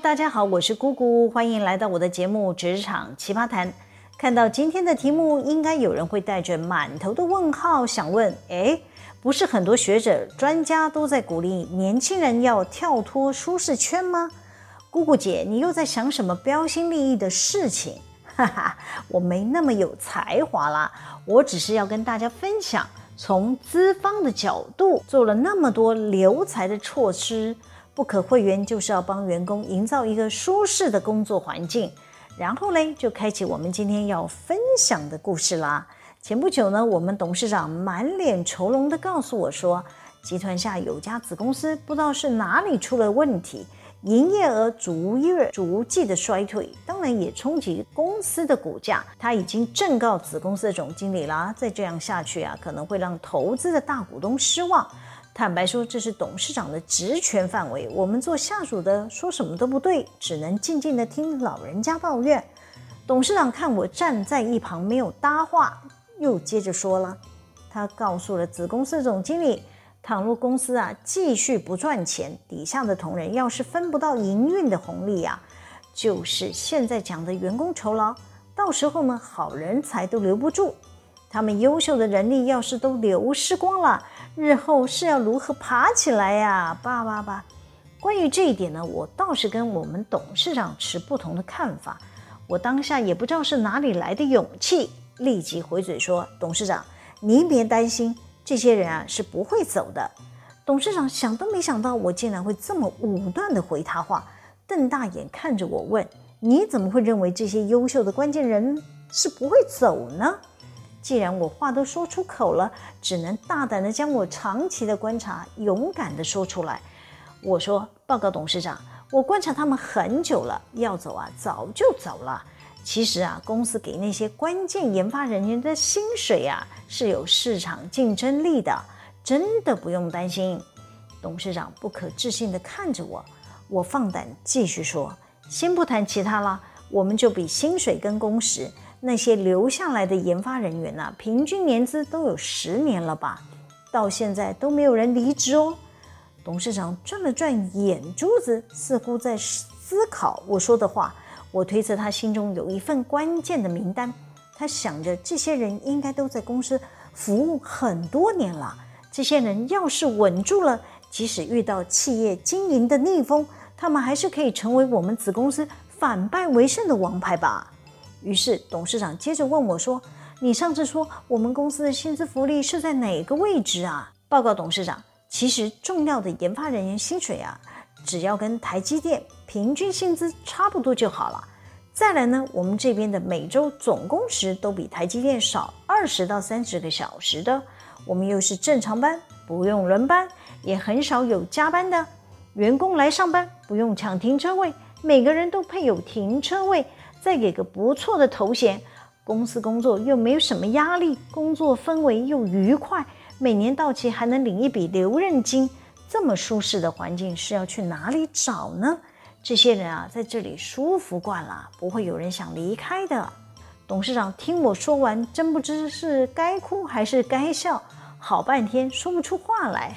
大家好，我是姑姑，欢迎来到我的节目《职场奇葩谈》。看到今天的题目，应该有人会带着满头的问号，想问：诶，不是很多学者、专家都在鼓励年轻人要跳脱舒适圈吗？姑姑姐，你又在想什么标新立异的事情？哈哈，我没那么有才华啦，我只是要跟大家分享，从资方的角度做了那么多留才的措施。不可会员，就是要帮员工营造一个舒适的工作环境。然后嘞，就开启我们今天要分享的故事啦。前不久呢，我们董事长满脸愁容地告诉我说，集团下有家子公司，不知道是哪里出了问题，营业额逐月逐季的衰退，当然也冲击公司的股价。他已经正告子公司的总经理啦，再这样下去啊，可能会让投资的大股东失望。坦白说，这是董事长的职权范围，我们做下属的说什么都不对，只能静静的听老人家抱怨。董事长看我站在一旁没有搭话，又接着说了，他告诉了子公司总经理，倘若公司啊继续不赚钱，底下的同仁要是分不到营运的红利啊，就是现在讲的员工酬劳，到时候呢，好人才都留不住，他们优秀的人力要是都流失光了。日后是要如何爬起来呀？爸爸吧。关于这一点呢，我倒是跟我们董事长持不同的看法。我当下也不知道是哪里来的勇气，立即回嘴说：“董事长，您别担心，这些人啊是不会走的。”董事长想都没想到我竟然会这么武断地回他话，瞪大眼看着我问：“你怎么会认为这些优秀的关键人是不会走呢？”既然我话都说出口了，只能大胆的将我长期的观察勇敢的说出来。我说：“报告董事长，我观察他们很久了，要走啊，早就走了。其实啊，公司给那些关键研发人员的薪水啊，是有市场竞争力的，真的不用担心。”董事长不可置信地看着我，我放胆继续说：“先不谈其他了，我们就比薪水跟工时。”那些留下来的研发人员呐，平均年资都有十年了吧，到现在都没有人离职哦。董事长转了转眼珠子，似乎在思考我说的话。我推测他心中有一份关键的名单，他想着这些人应该都在公司服务很多年了。这些人要是稳住了，即使遇到企业经营的逆风，他们还是可以成为我们子公司反败为胜的王牌吧。于是董事长接着问我说：“你上次说我们公司的薪资福利是在哪个位置啊？”报告董事长，其实重要的研发人员薪水啊，只要跟台积电平均薪资差不多就好了。再来呢，我们这边的每周总工时都比台积电少二十到三十个小时的，我们又是正常班，不用轮班，也很少有加班的。员工来上班不用抢停车位，每个人都配有停车位。再给个不错的头衔，公司工作又没有什么压力，工作氛围又愉快，每年到期还能领一笔留任金，这么舒适的环境是要去哪里找呢？这些人啊，在这里舒服惯了，不会有人想离开的。董事长听我说完，真不知是该哭还是该笑，好半天说不出话来。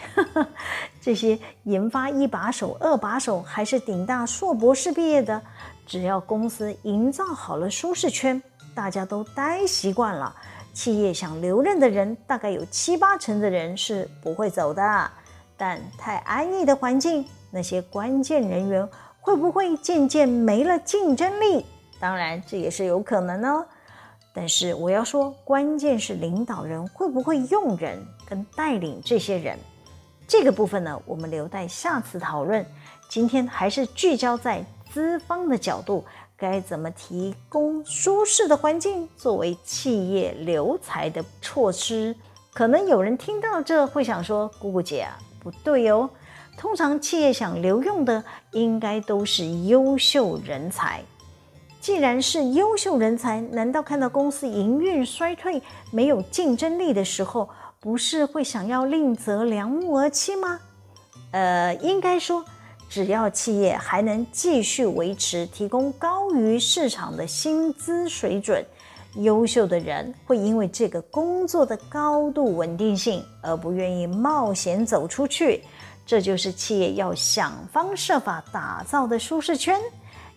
这些研发一把手、二把手，还是顶大硕博士毕业的。只要公司营造好了舒适圈，大家都待习惯了，企业想留任的人，大概有七八成的人是不会走的。但太安逸的环境，那些关键人员会不会渐渐没了竞争力？当然，这也是有可能哦。但是我要说，关键是领导人会不会用人跟带领这些人。这个部分呢，我们留待下次讨论。今天还是聚焦在。资方的角度，该怎么提供舒适的环境作为企业留才的措施？可能有人听到这会想说：“姑姑姐啊，不对哦。通常企业想留用的，应该都是优秀人才。既然是优秀人才，难道看到公司营运衰退、没有竞争力的时候，不是会想要另择良木而栖吗？呃，应该说。”只要企业还能继续维持提供高于市场的薪资水准，优秀的人会因为这个工作的高度稳定性而不愿意冒险走出去。这就是企业要想方设法打造的舒适圈。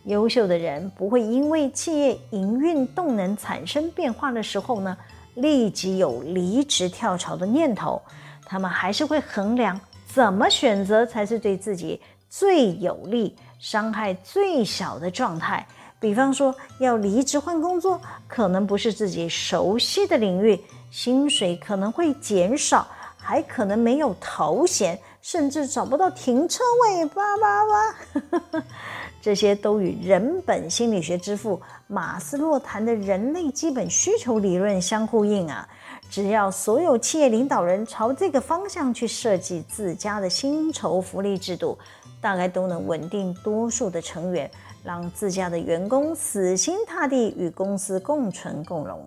优秀的人不会因为企业营运动能产生变化的时候呢，立即有离职跳槽的念头。他们还是会衡量怎么选择才是对自己最有利、伤害最小的状态。比方说，要离职换工作，可能不是自己熟悉的领域，薪水可能会减少，还可能没有头衔，甚至找不到停车位，叭叭叭。这些都与人本心理学之父马斯洛谈的人类基本需求理论相呼应啊！只要所有企业领导人朝这个方向去设计自家的薪酬福利制度，大概都能稳定多数的成员，让自家的员工死心塌地与公司共存共荣。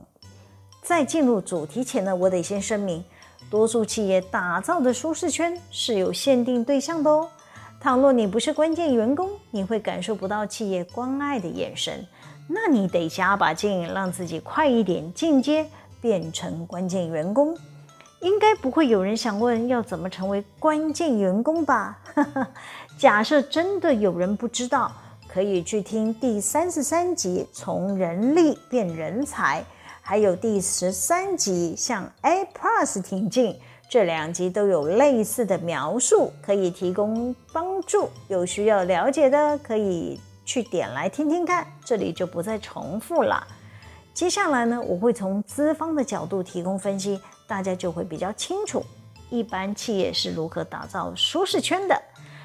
在进入主题前呢，我得先声明，多数企业打造的舒适圈是有限定对象的哦。倘若你不是关键员工，你会感受不到企业关爱的眼神。那你得加把劲，让自己快一点进阶，变成关键员工。应该不会有人想问要怎么成为关键员工吧？假设真的有人不知道，可以去听第三十三集《从人力变人才》，还有第十三集《向 A Plus 挺进》。这两集都有类似的描述，可以提供帮助。有需要了解的，可以去点来听听看。这里就不再重复了。接下来呢，我会从资方的角度提供分析，大家就会比较清楚，一般企业是如何打造舒适圈的。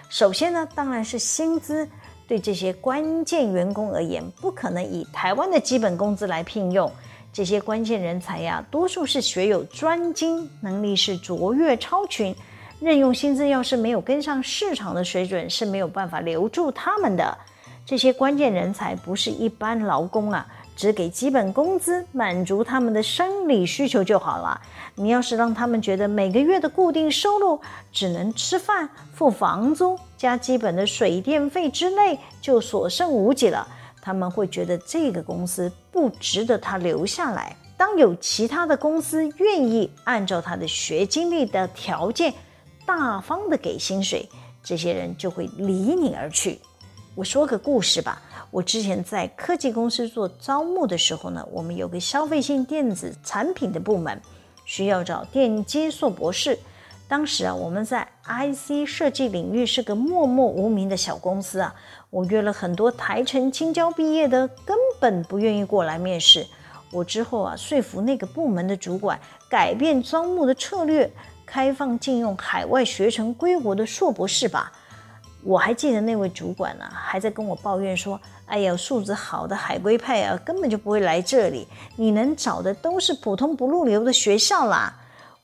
首先呢，当然是薪资。对这些关键员工而言，不可能以台湾的基本工资来聘用。这些关键人才呀，多数是学有专精，能力是卓越超群，任用薪资要是没有跟上市场的水准，是没有办法留住他们的。这些关键人才不是一般劳工啊，只给基本工资，满足他们的生理需求就好了。你要是让他们觉得每个月的固定收入只能吃饭、付房租加基本的水电费之类，就所剩无几了。他们会觉得这个公司不值得他留下来。当有其他的公司愿意按照他的学经历的条件大方的给薪水，这些人就会离你而去。我说个故事吧。我之前在科技公司做招募的时候呢，我们有个消费性电子产品的部门，需要找电机硕博士。当时啊，我们在 IC 设计领域是个默默无名的小公司啊。我约了很多台城、青交毕业的，根本不愿意过来面试。我之后啊，说服那个部门的主管改变招募的策略，开放禁用海外学成归国的硕博士吧。我还记得那位主管呢、还在跟我抱怨说：“哎呀，素质好的海归派啊，根本就不会来这里，你能找的都是普通不入流的学校啦。”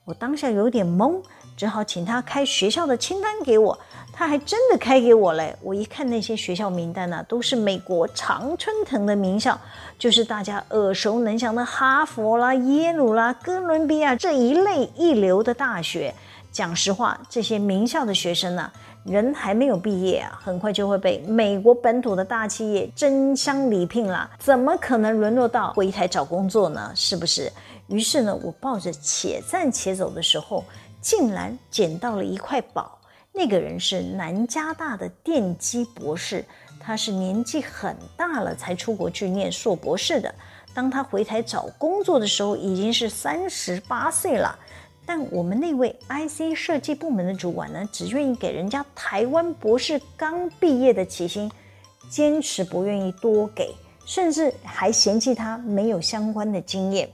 我当下有点懵。只好请他开学校的清单给我，他还真的开给我嘞。我一看那些学校名单呢、都是美国常春藤的名校，就是大家耳熟能详的哈佛啦、耶鲁啦、哥伦比亚这一类一流的大学。讲实话，这些名校的学生呢、人还没有毕业啊，很快就会被美国本土的大企业争相礼聘了，怎么可能沦落到回台找工作呢？是不是？于是呢，我抱着且战且走的时候。竟然捡到了一块宝，那个人是南加大的电机博士，他是年纪很大了才出国去念硕博士的。当他回台找工作的时候，已经是三十八岁了。但我们那位 IC 设计部门的主管呢，只愿意给人家台湾博士刚毕业的起薪，坚持不愿意多给，甚至还嫌弃他没有相关的经验。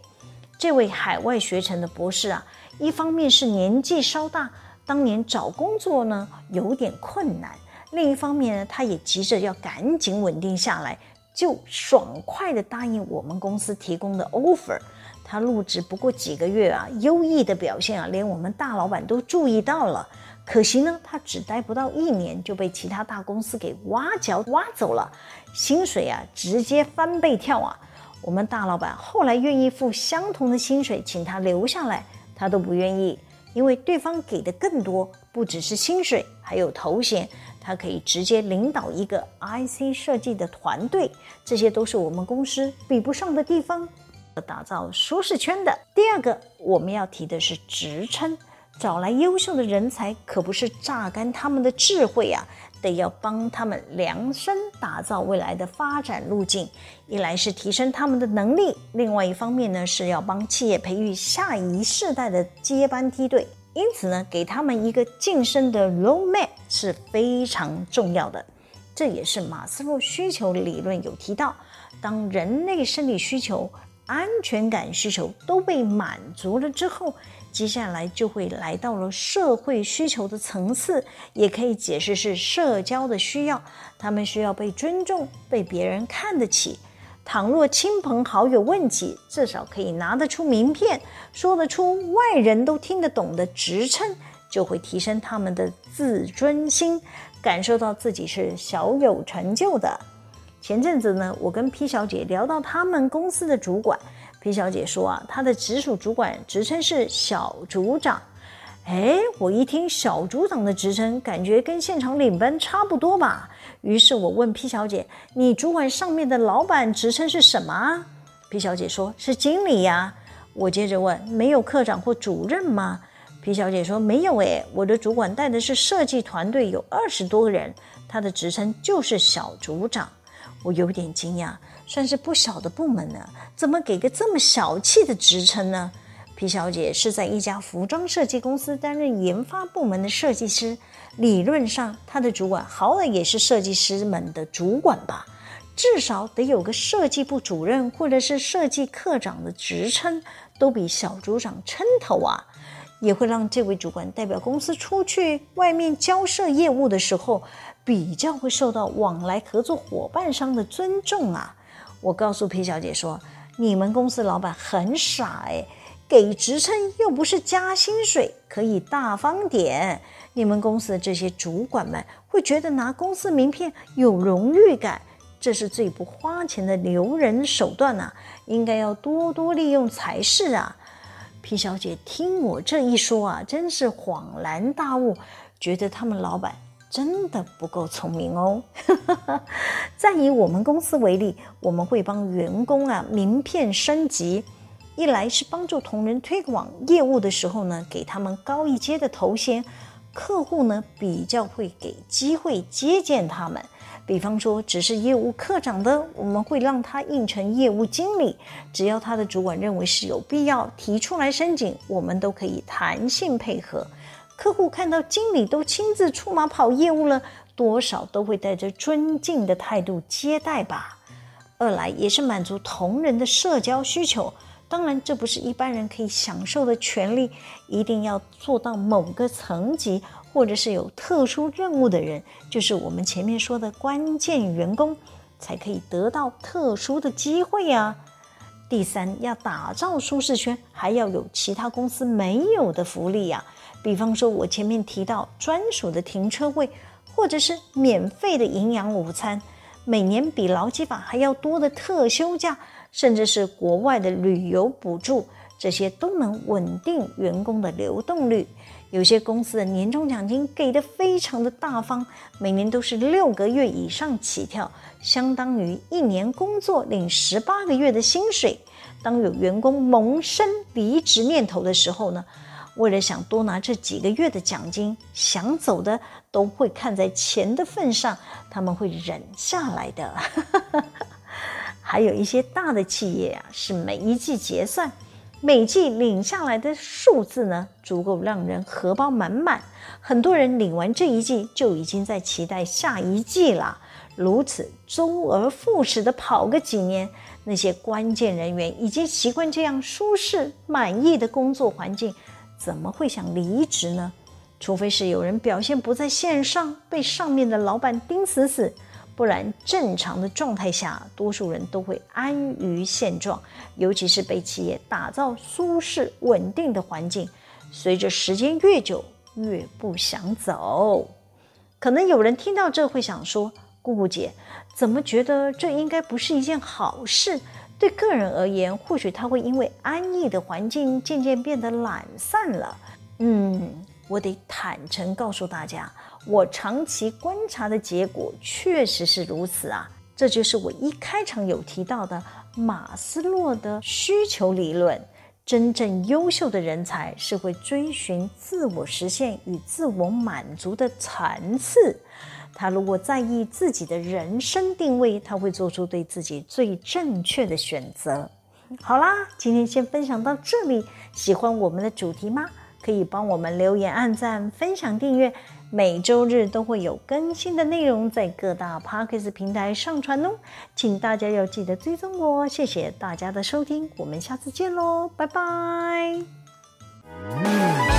这位海外学成的博士啊。一方面是年纪稍大，当年找工作呢有点困难；另一方面呢，他也急着要赶紧稳定下来，就爽快地答应我们公司提供的 offer。他入职不过几个月啊，优异的表现啊，连我们大老板都注意到了。可惜呢，他只待不到一年就被其他大公司给挖角挖走了，薪水啊直接翻倍跳啊！我们大老板后来愿意付相同的薪水请他留下来。他都不愿意，因为对方给的更多，不只是薪水，还有头衔，他可以直接领导一个 IC 设计的团队，这些都是我们公司比不上的地方。打造舒适圈的第二个，我们要提的是职称。找来优秀的人才，可不是榨干他们的智慧啊，得要帮他们量身打造未来的发展路径。一来是提升他们的能力，另外一方面呢，是要帮企业培育下一世代的接班梯队。因此呢，给他们一个晋升的 roadmap 是非常重要的。这也是马斯洛需求理论有提到，当人类生理需求、安全感需求都被满足了之后，接下来就会来到了社会需求的层次，也可以解释是社交的需要。他们需要被尊重，被别人看得起。倘若亲朋好友问起，至少可以拿得出名片，说得出外人都听得懂的职称，就会提升他们的自尊心，感受到自己是小有成就的。前阵子呢，我跟 P 小姐聊到他们公司的主管。P 小姐说啊，她的直属主管职称是小组长。哎，我一听小组长的职称，感觉跟现场领班差不多吧。于是我问 P 小姐：“你主管上面的老板职称是什么？”P 小姐说：“是经理呀。”我接着问：“没有科长或主任吗？”P 小姐说：“没有诶，我的主管带的是设计团队，有二十多个人，他的职称就是小组长。”我有点惊讶。算是不小的部门呢，怎么给个这么小气的职称呢皮小姐是在一家服装设计公司担任研发部门的设计师，理论上她的主管好歹也是设计师们的主管吧，至少得有个设计部主任或者是设计科长的职称，都比小组长称头啊，也会让这位主管代表公司出去外面交涉业务的时候，比较会受到往来合作伙伴商的尊重啊。我告诉皮小姐说：“你们公司老板很傻哎，给职称又不是加薪水，可以大方点。你们公司的这些主管们会觉得拿公司名片有荣誉感，这是最不花钱的留人手段呐，应该要多多利用才是啊。”皮小姐听我这一说啊，真是恍然大悟，觉得他们老板。真的不够聪明哦。再以我们公司为例，我们会帮员工啊名片升级，一来是帮助同仁推广业务的时候呢，给他们高一阶的头衔，客户呢比较会给机会接见他们。比方说，只是业务科长的，我们会让他应成业务经理，只要他的主管认为是有必要提出来申请，我们都可以弹性配合。客户看到经理都亲自出马跑业务了，多少都会带着尊敬的态度接待吧。二来也是满足同仁的社交需求。当然，这不是一般人可以享受的权利，一定要做到某个层级，或者是有特殊任务的人，就是我们前面说的关键员工，才可以得到特殊的机会呀。第三，要打造舒适圈，还要有其他公司没有的福利呀。比方说，我前面提到专属的停车位，或者是免费的营养午餐，每年比劳基法还要多的特休假，甚至是国外的旅游补助，这些都能稳定员工的流动率。有些公司的年终奖金给的非常的大方，每年都是六个月以上起跳，相当于一年工作领十八个月的薪水。当有员工萌生离职念头的时候呢，为了想多拿这几个月的奖金，想走的都会看在钱的份上，他们会忍下来的。还有一些大的企业啊，是每一季结算，每季领下来的数字呢，足够让人荷包满满。很多人领完这一季，就已经在期待下一季了。如此周而复始的跑个几年，那些关键人员已经习惯这样舒适满意的工作环境。怎么会想离职呢？除非是有人表现不在线上，被上面的老板盯死死，不然正常的状态下，多数人都会安于现状。尤其是被企业打造舒适稳定的环境，随着时间越久，越不想走。可能有人听到这会想说：“姑姑姐，怎么觉得这应该不是一件好事？”对个人而言，或许他会因为安逸的环境渐渐变得懒散了。嗯，我得坦诚告诉大家，我长期观察的结果确实是如此啊。这就是我一开场有提到的马斯洛的需求理论。真正优秀的人才是会追寻自我实现与自我满足的层次。他如果在意自己的人生定位，他会做出对自己最正确的选择。好啦，今天先分享到这里。喜欢我们的主题吗？可以帮我们留言、按赞、分享、订阅。每周日都会有更新的内容在各大 p a r k e s 平台上传哦，请大家要记得追踪我。谢谢大家的收听，我们下次见喽，拜拜。嗯